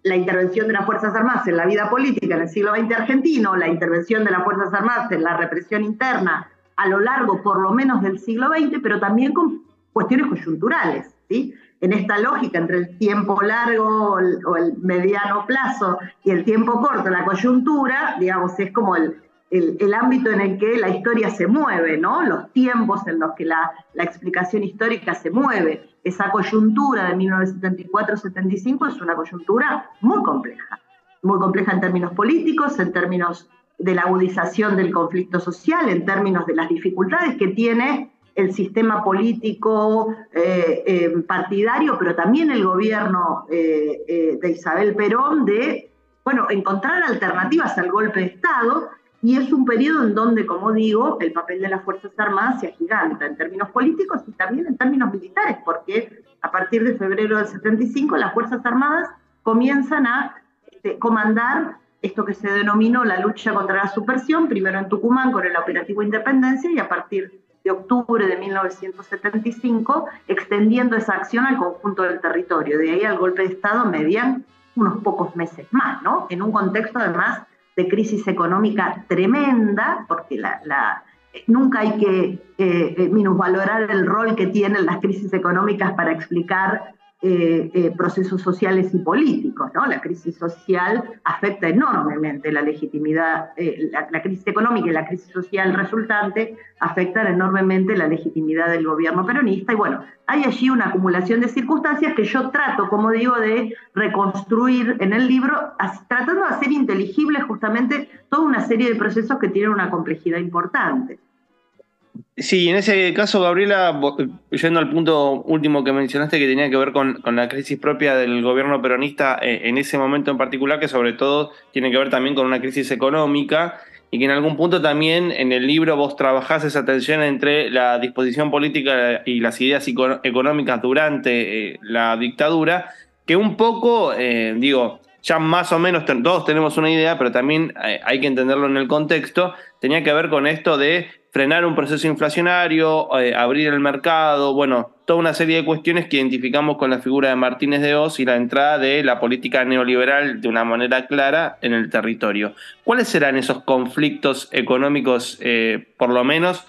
Speaker 5: la intervención de las Fuerzas Armadas en la vida política en el siglo XX argentino, la intervención de las Fuerzas Armadas en la represión interna a lo largo por lo menos del siglo XX, pero también con cuestiones coyunturales. ¿sí? En esta lógica entre el tiempo largo o el mediano plazo y el tiempo corto, la coyuntura, digamos, es como el, el, ámbito en el que la historia se mueve, ¿no? Los tiempos en los que la, explicación histórica se mueve. Esa coyuntura de 1974-75 es una coyuntura muy compleja, muy compleja en términos políticos, en términos de la agudización del conflicto social, en términos de las dificultades que tiene el sistema político eh, eh, partidario, pero también el gobierno eh, de Isabel Perón de, bueno, encontrar alternativas al golpe de Estado y es un periodo en donde, como digo, el papel de las Fuerzas Armadas se agiganta en términos políticos y también en términos militares, porque a partir de febrero del 75 las Fuerzas Armadas comienzan a este, comandar esto que se denominó la lucha contra la subversión, primero en Tucumán con el operativo Independencia y a partir de octubre de 1975 extendiendo esa acción al conjunto del territorio. De ahí al golpe de Estado median unos pocos meses más, ¿no? En un contexto además de crisis económica tremenda, porque la, nunca hay que eh, eh, minusvalorar el rol que tienen las crisis económicas para explicar eh, eh, procesos sociales y políticos. ¿no? La crisis social afecta enormemente la legitimidad, eh, la, crisis económica y la crisis social resultante afectan enormemente la legitimidad del gobierno peronista. Y bueno, hay allí una acumulación de circunstancias que yo trato, como digo, de reconstruir en el libro, tratando de hacer inteligible justamente toda una serie de procesos que tienen una complejidad importante.
Speaker 2: Sí, en ese caso, Gabriela, yendo al punto último que mencionaste que tenía que ver con, la crisis propia del gobierno peronista eh, en ese momento en particular, que sobre todo tiene que ver también con una crisis económica y que en algún punto también en el libro vos trabajás esa tensión entre la disposición política y las ideas económicas durante eh, la dictadura, que un poco, eh, digo, ya más o menos todos tenemos una idea, pero también hay que entenderlo en el contexto, tenía que ver con esto de frenar un proceso inflacionario, eh, abrir el mercado, bueno, toda una serie de cuestiones que identificamos con la figura de Martínez de Oz y la entrada de la política neoliberal de una manera clara en el territorio. ¿Cuáles serán esos conflictos económicos, eh, por lo menos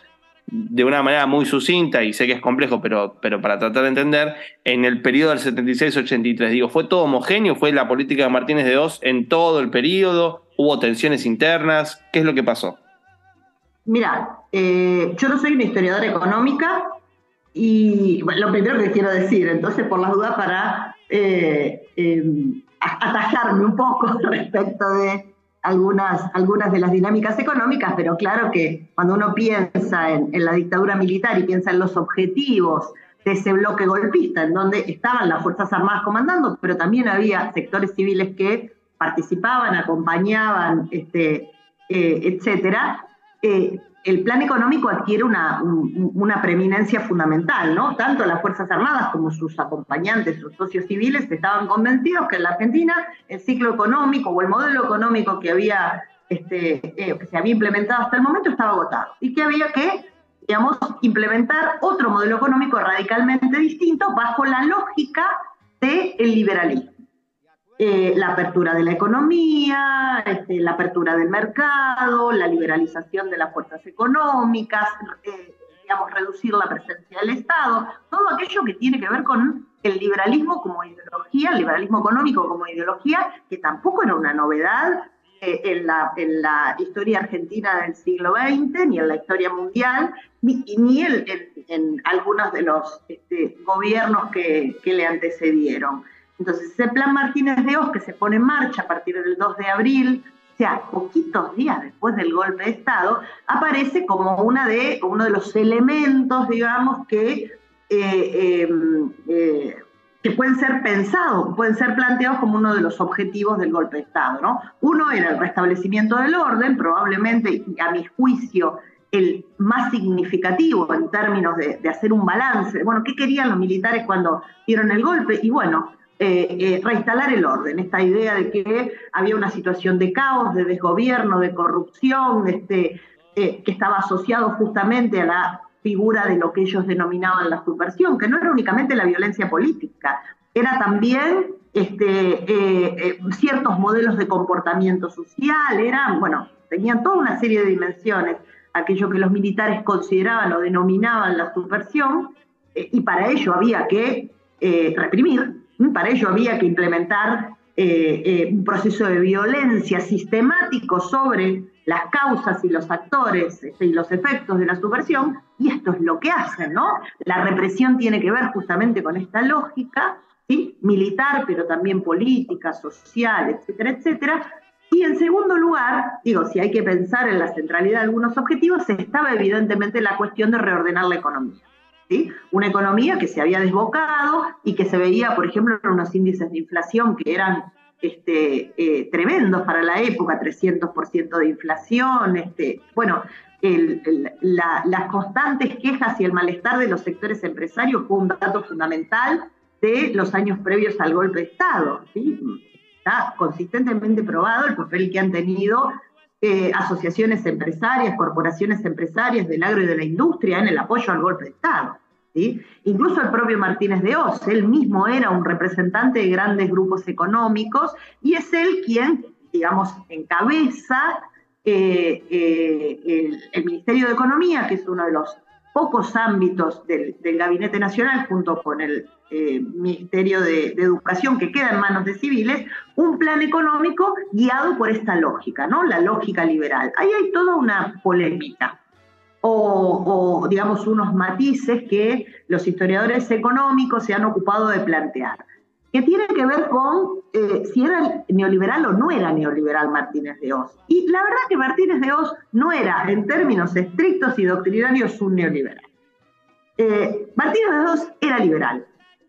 Speaker 2: de una manera muy sucinta, y sé que es complejo, pero, pero para tratar de entender, en el periodo del 76-83, digo, ¿fue todo homogéneo? ¿Fue la política de Martínez de Oz en todo el periodo? ¿Hubo tensiones internas? ¿Qué es lo que pasó?
Speaker 5: Mira, eh, yo no soy una historiadora económica y lo primero que quiero decir, entonces por las dudas para eh, em, atajarme un poco respecto de algunas, algunas de las dinámicas económicas, pero claro que cuando uno piensa en, la dictadura militar y piensa en los objetivos de ese bloque golpista, en donde estaban las Fuerzas Armadas comandando, pero también había sectores civiles que participaban, acompañaban, este, eh, etcétera, eh, el plan económico adquiere una, una, preeminencia fundamental, ¿no? Tanto las Fuerzas Armadas como sus acompañantes, sus socios civiles, estaban convencidos que en la Argentina el ciclo económico o el modelo económico que, había, este, eh, que se había implementado hasta el momento estaba agotado y que había que, digamos, implementar otro modelo económico radicalmente distinto bajo la lógica del liberalismo. Eh, la apertura de la economía, este, la apertura del mercado, la liberalización de las fuerzas económicas, eh, digamos, reducir la presencia del Estado, todo aquello que tiene que ver con el liberalismo como ideología, el liberalismo económico como ideología, que tampoco era una novedad eh, en, la, historia argentina del siglo XX, ni en la historia mundial, ni, en, algunos de los este, gobiernos que le antecedieron. Entonces, ese plan Martínez de Oz que se pone en marcha a partir del 2 de abril, o sea, poquitos días después del golpe de Estado, aparece como una de, uno de los elementos, digamos, que, eh, em, eh, que pueden ser pensados, pueden ser planteados como uno de los objetivos del golpe de Estado. ¿no? Uno era el restablecimiento del orden, probablemente, a mi juicio, el más significativo en términos de, de, hacer un balance. Bueno, ¿qué querían los militares cuando dieron el golpe? Y bueno, eh, eh, reinstalar el orden, esta idea de que había una situación de caos, de desgobierno, de corrupción, este, eh, que estaba asociado justamente a la figura de lo que ellos denominaban la subversión, que no era únicamente la violencia política, era también este, ciertos modelos de comportamiento social, eran, bueno, tenían toda una serie de dimensiones, aquello que los militares consideraban o denominaban la subversión, y para ello había que reprimir, para ello había que implementar eh, eh, un proceso de violencia sistemático sobre las causas y los actores este, y los efectos de la subversión, y esto es lo que hacen, ¿no? La represión tiene que ver justamente con esta lógica, militar, pero también política, social, etcétera, etcétera. Y en segundo lugar, digo, si hay que pensar en la centralidad de algunos objetivos, estaba evidentemente la cuestión de reordenar la economía. Una economía que se había desbocado y que se veía, por ejemplo, en unos índices de inflación que eran este, eh, tremendos para la época, 300% de inflación, este, bueno, las constantes quejas y el malestar de los sectores empresarios fue un dato fundamental de los años previos al golpe de Estado. Está consistentemente probado el papel que han tenido eh, asociaciones empresarias, corporaciones empresarias del agro y de la industria en el apoyo al golpe de Estado. Incluso el propio Martínez de Oz, él mismo era un representante de grandes grupos económicos y es él quien, digamos, encabeza eh, eh, el, Ministerio de Economía, que es uno de los pocos ámbitos del, Gabinete Nacional, junto con el eh, Ministerio de, Educación que queda en manos de civiles, un plan económico guiado por esta lógica, ¿no? La lógica liberal. Ahí hay toda una polémica. O, digamos unos matices que los historiadores económicos se han ocupado de plantear. Que tiene que ver con eh, si era neoliberal o no era neoliberal Martínez de Oz. Y la verdad que Martínez de Oz no era, en términos estrictos y doctrinarios, un neoliberal. Eh, Martínez de Oz era liberal.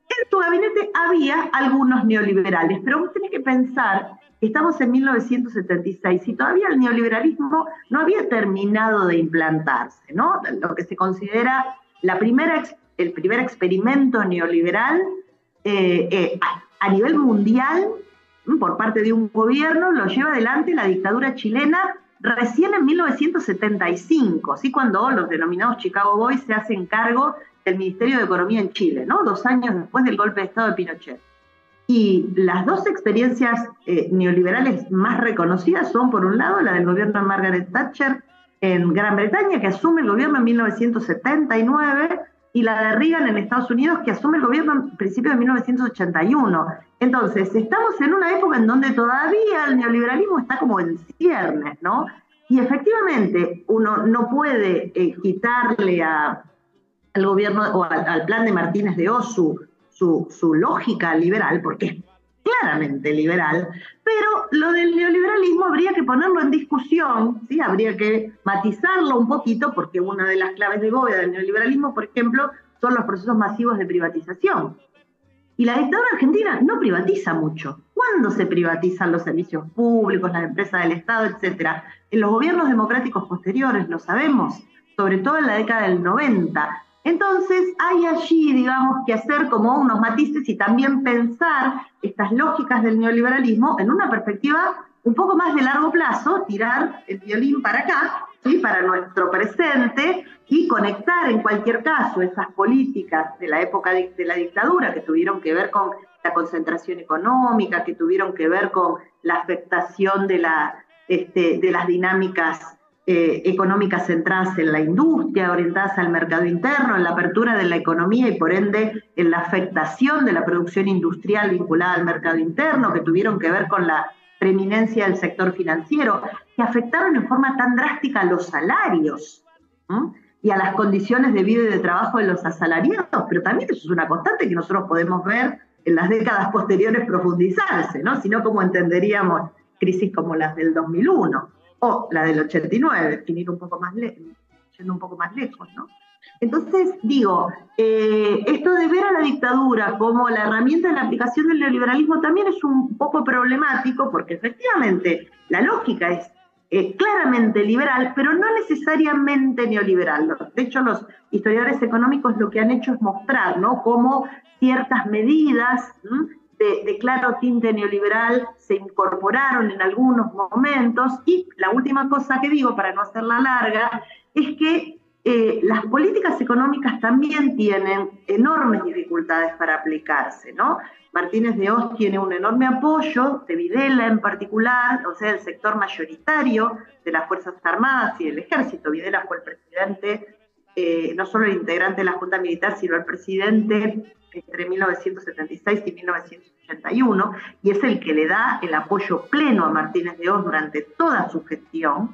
Speaker 5: En su gabinete había algunos neoliberales, pero vos tenés que pensar que estamos en 1976 y todavía el neoliberalismo no había terminado de implantarse, ¿no? Lo que se considera la primera, el primer experimento neoliberal eh, eh, a, nivel mundial por parte de un gobierno lo lleva adelante la dictadura chilena recién en 1975, ¿sí? cuando los denominados Chicago Boys se hacen cargo del Ministerio de Economía en Chile, ¿no? dos años después del golpe de Estado de Pinochet. Y las dos experiencias eh, neoliberales más reconocidas son, por un lado, la del gobierno de Margaret Thatcher en Gran Bretaña, que asume el gobierno en 1979, y la de Reagan en Estados Unidos, que asume el gobierno en principio de 1981. Entonces, estamos en una época en donde todavía el neoliberalismo está como en ciernes, ¿no? Y efectivamente, uno no puede eh, quitarle a, al gobierno o al, plan de Martínez de Osu su, su lógica liberal, porque es claramente liberal, pero lo del neoliberalismo habría que ponerlo en discusión, ¿sí? habría que matizarlo un poquito, porque una de las claves de bóveda del neoliberalismo, por ejemplo, son los procesos masivos de privatización. Y la dictadura argentina no privatiza mucho. ¿Cuándo se privatizan los servicios públicos, las empresas del Estado, etcétera? En los gobiernos democráticos posteriores, lo sabemos, sobre todo en la década del 90. Entonces hay allí, digamos, que hacer como unos matices y también pensar estas lógicas del neoliberalismo en una perspectiva un poco más de largo plazo, tirar el violín para acá, ¿sí? para nuestro presente y conectar en cualquier caso esas políticas de la época de, la dictadura que tuvieron que ver con la concentración económica, que tuvieron que ver con la afectación de, este, de las dinámicas eh, económicas centradas en la industria, orientadas al mercado interno, en la apertura de la economía y por ende en la afectación de la producción industrial vinculada al mercado interno, que tuvieron que ver con la preeminencia del sector financiero, que afectaron en forma tan drástica a los salarios y a las condiciones de vida y de trabajo de los asalariados, pero también eso es una constante que nosotros podemos ver en las décadas posteriores profundizarse, ¿no? Si no, ¿cómo entenderíamos crisis como las del 2001? O la del 89, sin ir un poco más yendo un poco más lejos, ¿no? Entonces, digo, eh, esto de ver a la dictadura como la herramienta de la aplicación del neoliberalismo también es un poco problemático porque efectivamente la lógica es eh, claramente liberal, pero no necesariamente neoliberal. De hecho, los historiadores económicos lo que han hecho es mostrar ¿no? cómo ciertas medidas de, claro tinte neoliberal se incorporaron en algunos momentos. Y la última cosa que digo, para no hacerla larga, es que eh, las políticas económicas también tienen enormes dificultades para aplicarse, ¿no? Martínez de Oz tiene un enorme apoyo, de Videla en particular, o sea, el sector mayoritario de las Fuerzas Armadas y del Ejército. Videla fue el presidente, eh, no solo el integrante de la Junta Militar, sino el presidente entre 1976 y 1981, y es el que le da el apoyo pleno a Martínez de Oz durante toda su gestión,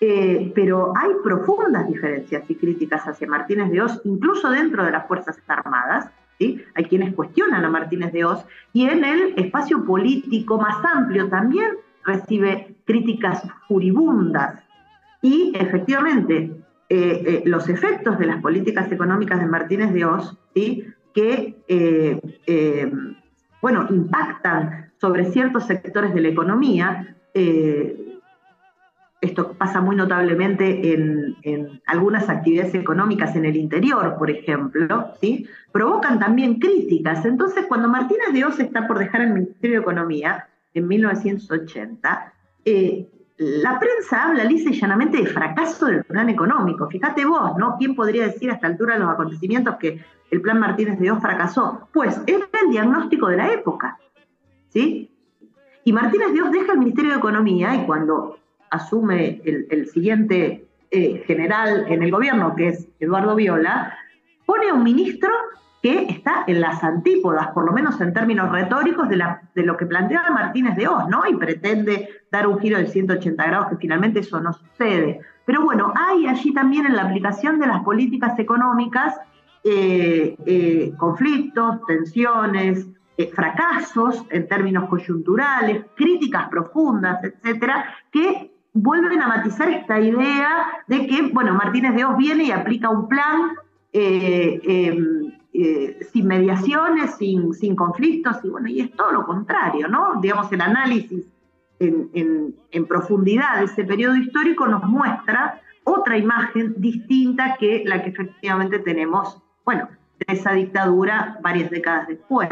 Speaker 5: eh, pero hay profundas diferencias y críticas hacia Martínez de Oz, incluso dentro de las Fuerzas Armadas. Hay quienes cuestionan a Martínez de Oz, y en el espacio político más amplio también recibe críticas furibundas. Y efectivamente, eh, eh, los efectos de las políticas económicas de Martínez de Oz ¿sí? que, eh, bueno, impactan sobre ciertos sectores de la economía. Esto pasa muy notablemente en, algunas actividades económicas en el interior, por ejemplo, ¿sí? provocan también críticas. Entonces, cuando Martínez de Oz está por dejar el Ministerio de Economía en 1980, la prensa habla lisa y llanamente de fracaso del plan económico. Fíjate vos, ¿no? ¿Quién podría decir a esta altura de los acontecimientos que el plan Martínez de Oz fracasó? Pues era el diagnóstico de la época, ¿sí? Y Martínez de Oz deja el Ministerio de Economía y cuando asume el, siguiente eh, general en el gobierno, que es Eduardo Viola, pone a un ministro que está en las antípodas, por lo menos en términos retóricos, de, lo que planteaba Martínez de Oz, ¿no? Y pretende dar un giro de 180 grados, que finalmente eso no sucede. Pero bueno, hay allí también en la aplicación de las políticas económicas eh, eh, conflictos, tensiones, fracasos en términos coyunturales, críticas profundas, etcétera, que vuelven a matizar esta idea de que, bueno, Martínez de Oz viene y aplica un plan em, sin mediaciones, sin, sin conflictos, y bueno, y es todo lo contrario, ¿no? Digamos, el análisis en, profundidad ese periodo histórico nos muestra otra imagen distinta que la que efectivamente tenemos, bueno, de esa dictadura varias décadas después.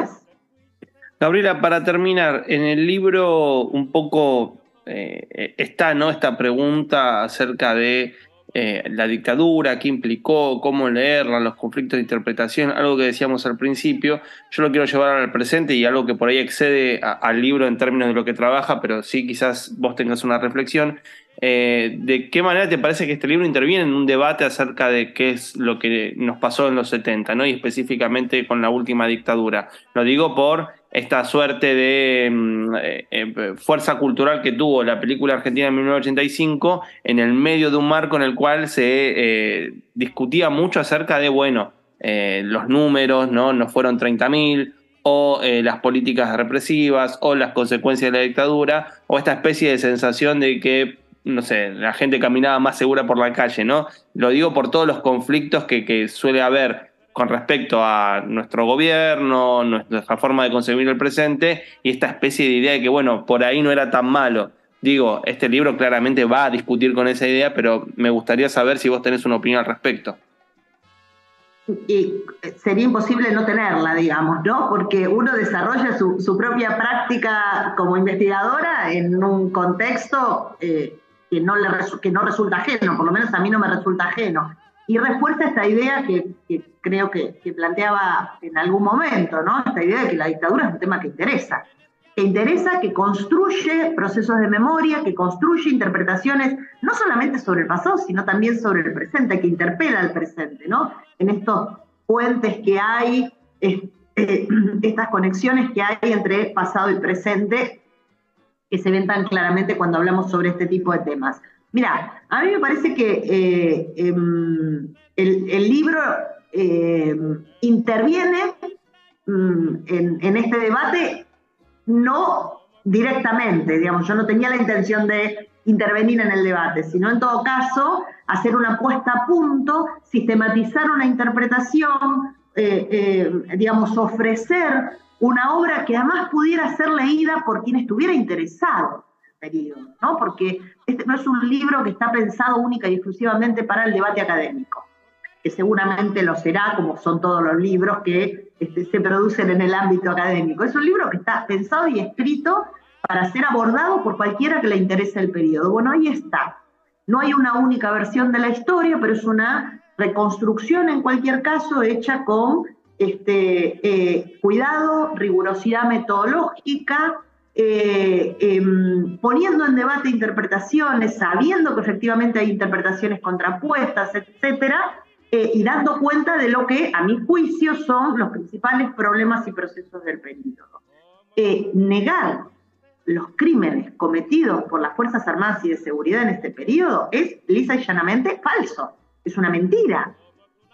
Speaker 2: Gabriela, para terminar, en el libro un poco eh, está ¿no? esta pregunta acerca de eh, la dictadura, qué implicó, cómo leerla, los conflictos de interpretación, algo que decíamos al principio. Yo lo quiero llevar al presente y algo que por ahí excede al libro en términos de lo que trabaja, pero sí quizás vos tengas una reflexión. Eh, ¿De qué manera te parece que este libro interviene en un debate acerca de qué es lo que nos pasó en los 70, ¿no? y específicamente con la última dictadura? Lo digo por esta suerte de mm, eh, eh, fuerza cultural que tuvo la película argentina en 1985 en el medio de un marco en el cual se discutía mucho acerca de, bueno, los números, ¿no? No fueron 30.000, o las políticas represivas, o las consecuencias de la dictadura, o esta especie de sensación de que, no sé, la gente caminaba más segura por la calle, ¿no? Lo digo por todos los conflictos que, suele haber con respecto a nuestro gobierno, nuestra forma de concebir el presente y esta especie de idea de que, bueno, por ahí no era tan malo. Digo, este libro claramente va a discutir con esa idea, pero me gustaría saber si vos tenés una opinión al respecto.
Speaker 5: Y sería imposible no tenerla, digamos, ¿no? Porque uno desarrolla su, propia práctica como investigadora en un contexto eh, que, no le, que no resulta ajeno, por lo menos a mí no me resulta ajeno y refuerza esta idea que, creo que, planteaba en algún momento, ¿no? Esta idea de que la dictadura es un tema que interesa, que interesa, que construye procesos de memoria, que construye interpretaciones no solamente sobre el pasado, sino también sobre el presente, que interpela al presente, ¿no? En estos puentes que hay, eh, estas conexiones que hay entre pasado y presente, que se ven tan claramente cuando hablamos sobre este tipo de temas. Mira, a mí me parece que eh, em, el, libro em, interviene mm, en, este debate no directamente, digamos, yo no tenía la intención de intervenir en el debate, sino en todo caso hacer una puesta a punto, sistematizar una interpretación, eh, eh, digamos, ofrecer una obra que además pudiera ser leída por quien estuviera interesado periodo, ¿no? Porque este no es un libro que está pensado única y exclusivamente para el debate académico, que seguramente lo será, como son todos los libros que este, se producen en el ámbito académico. Es un libro que está pensado y escrito para ser abordado por cualquiera que le interese el periodo. Bueno, ahí está. No hay una única versión de la historia, pero es una reconstrucción en cualquier caso hecha con este, eh, cuidado, rigurosidad metodológica, eh, em, poniendo en debate interpretaciones, sabiendo que efectivamente hay interpretaciones contrapuestas, etcétera, eh, y dando cuenta de lo que, a mi juicio, son los principales problemas y procesos del periodo. Eh, negar los crímenes cometidos por las Fuerzas Armadas y de Seguridad en este periodo es lisa y llanamente falso, es una mentira,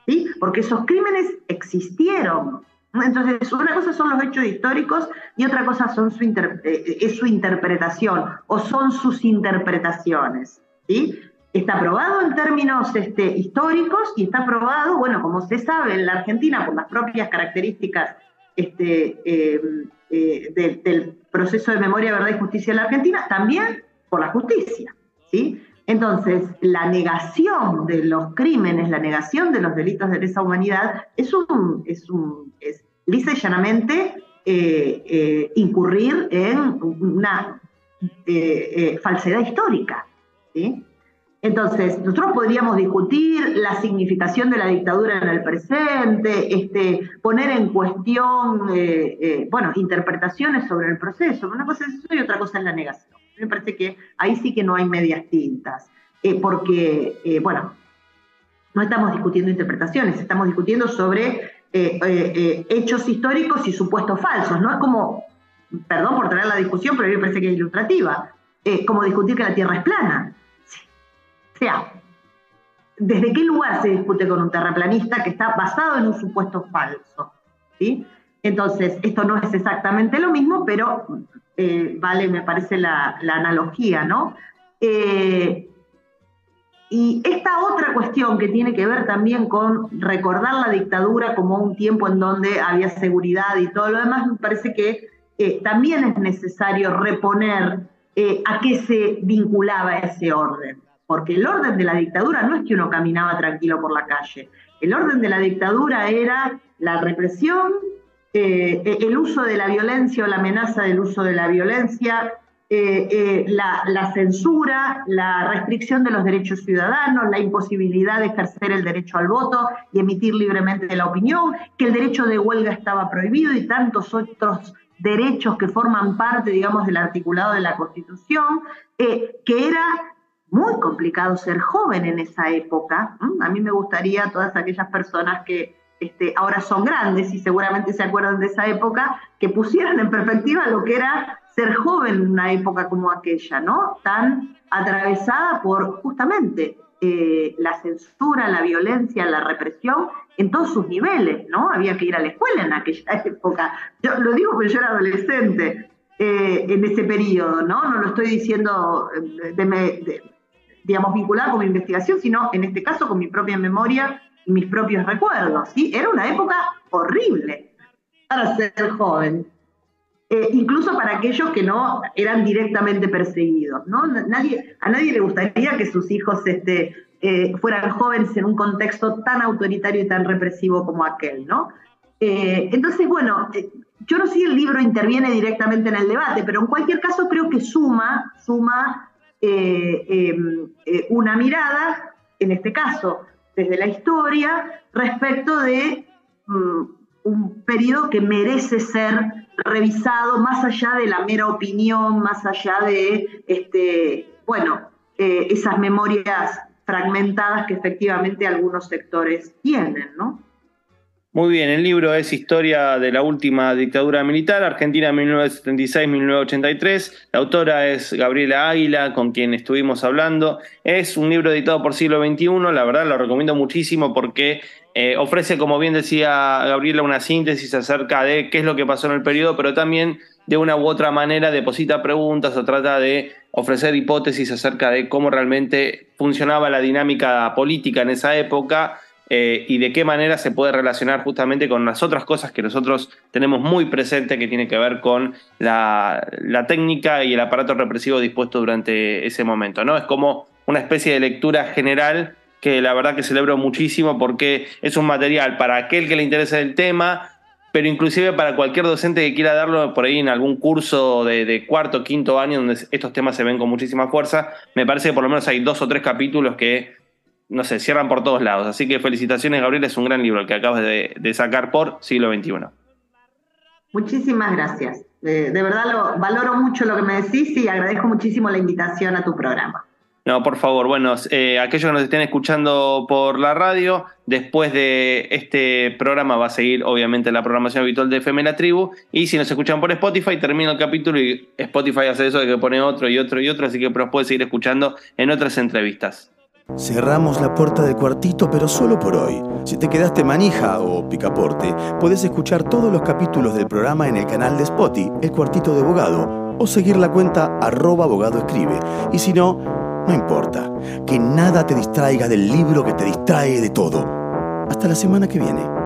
Speaker 5: ¿sí? porque esos crímenes existieron, entonces, una cosa son los hechos históricos y otra cosa son su eh, es su interpretación o son sus interpretaciones. ¿sí? Está aprobado en términos este, históricos y está aprobado, bueno, como se sabe en la Argentina por las propias características este, em, eh, del, proceso de memoria, verdad y justicia en la Argentina, también por la justicia. ¿sí? Entonces, la negación de los crímenes, la negación de los delitos de lesa humanidad es un, es un es lisa y llanamente eh, eh, incurrir en una eh, falsedad histórica. Entonces, nosotros podríamos discutir la significación de la dictadura en el presente, este, poner en cuestión, bueno, interpretaciones sobre el proceso. Una cosa es eso y otra cosa es la negación. Me parece que ahí sí que no hay medias tintas, eh, porque, eh, bueno, no estamos discutiendo interpretaciones, estamos discutiendo sobre eh, hechos históricos y supuestos falsos. No es como, perdón por traer la discusión, pero a mí me parece que es ilustrativa, como discutir que la Tierra es plana. O sea, ¿desde qué lugar se discute con un terraplanista que está basado en un supuesto falso? ¿Sí? Entonces, esto no es exactamente lo mismo, pero eh, vale, me parece la, analogía, ¿no? Eh, y esta otra cuestión que tiene que ver también con recordar la dictadura como un tiempo en donde había seguridad y todo lo demás, me parece que eh, también es necesario reponer a qué se vinculaba ese orden. Porque el orden de la dictadura no es que uno caminaba tranquilo por la calle. El orden de la dictadura era la represión, eh, eh, el uso de la violencia o la amenaza del uso de la violencia, eh, la, censura, la restricción de los derechos ciudadanos, la imposibilidad de ejercer el derecho al voto y emitir libremente la opinión, que el derecho de huelga estaba prohibido y tantos otros derechos que forman parte, digamos, del articulado de la Constitución, que era muy complicado ser joven en esa época. A mí me gustaría todas aquellas personas que este, ahora son grandes y seguramente se acuerdan de esa época, que pusieron en perspectiva lo que era ser joven en una época como aquella, ¿no? Tan atravesada por justamente eh, la censura, la violencia, la represión en todos sus niveles, ¿no? Había que ir a la escuela en aquella época. Yo lo digo porque yo era adolescente eh, en ese periodo, ¿no? No lo estoy diciendo, eh, de, digamos, vinculado con mi investigación, sino en este caso con mi propia memoria mis propios recuerdos, ¿sí? Era una época horrible para ser joven. Eh, incluso para aquellos que no eran directamente perseguidos, ¿no? Nadie, a nadie le gustaría que sus hijos este, eh, fueran jóvenes en un contexto tan autoritario y tan represivo como aquel, ¿no? Eh, entonces, bueno, yo no sé si el libro interviene directamente en el debate, pero en cualquier caso creo que suma, suma em, una mirada, en este caso, desde la historia respecto de mm, un periodo que merece ser revisado más allá de la mera opinión, más allá de, este, bueno, eh, esas memorias fragmentadas que efectivamente algunos sectores tienen, ¿no?
Speaker 2: Muy bien, el libro es Historia de la última dictadura militar, Argentina 1976-1983. La autora es Gabriela Águila, con quien estuvimos hablando. Es un libro editado por Siglo XXI, la verdad lo recomiendo muchísimo porque eh, ofrece, como bien decía Gabriela, una síntesis acerca de qué es lo que pasó en el periodo, pero también de una u otra manera deposita preguntas o trata de ofrecer hipótesis acerca de cómo realmente funcionaba la dinámica política en esa época eh, y de qué manera se puede relacionar justamente con las otras cosas que nosotros tenemos muy presente que tiene que ver con la, técnica y el aparato represivo dispuesto durante ese momento. ¿no? Es como una especie de lectura general que la verdad que celebro muchísimo porque es un material para aquel que le interese el tema, pero inclusive para cualquier docente que quiera darlo por ahí en algún curso de, de cuarto quinto año donde estos temas se ven con muchísima fuerza, me parece que por lo menos hay dos o tres capítulos que no sé, cierran por todos lados. Así que felicitaciones, Gabriel, es un gran libro el que acabas de, sacar por siglo XXI.
Speaker 5: Muchísimas gracias. de verdad lo, valoro mucho lo que me decís y agradezco muchísimo la invitación a tu programa.
Speaker 2: No, por favor, bueno, eh, aquellos que nos estén escuchando por la radio, después de este programa va a seguir obviamente la programación habitual de FM La Tribu, y si nos escuchan por Spotify, termina el capítulo y Spotify hace eso de que pone otro y otro y otro, así que nos puedes seguir escuchando en otras entrevistas.
Speaker 4: Cerramos la puerta del cuartito, pero solo por hoy. Si te quedaste manija o picaporte, puedes escuchar todos los capítulos del programa en el canal de Spotify, El Cuartito de Abogado, o seguir la cuenta arroba. Y si no, no importa. Que nada te distraiga del libro que te distrae de todo. Hasta la semana que viene.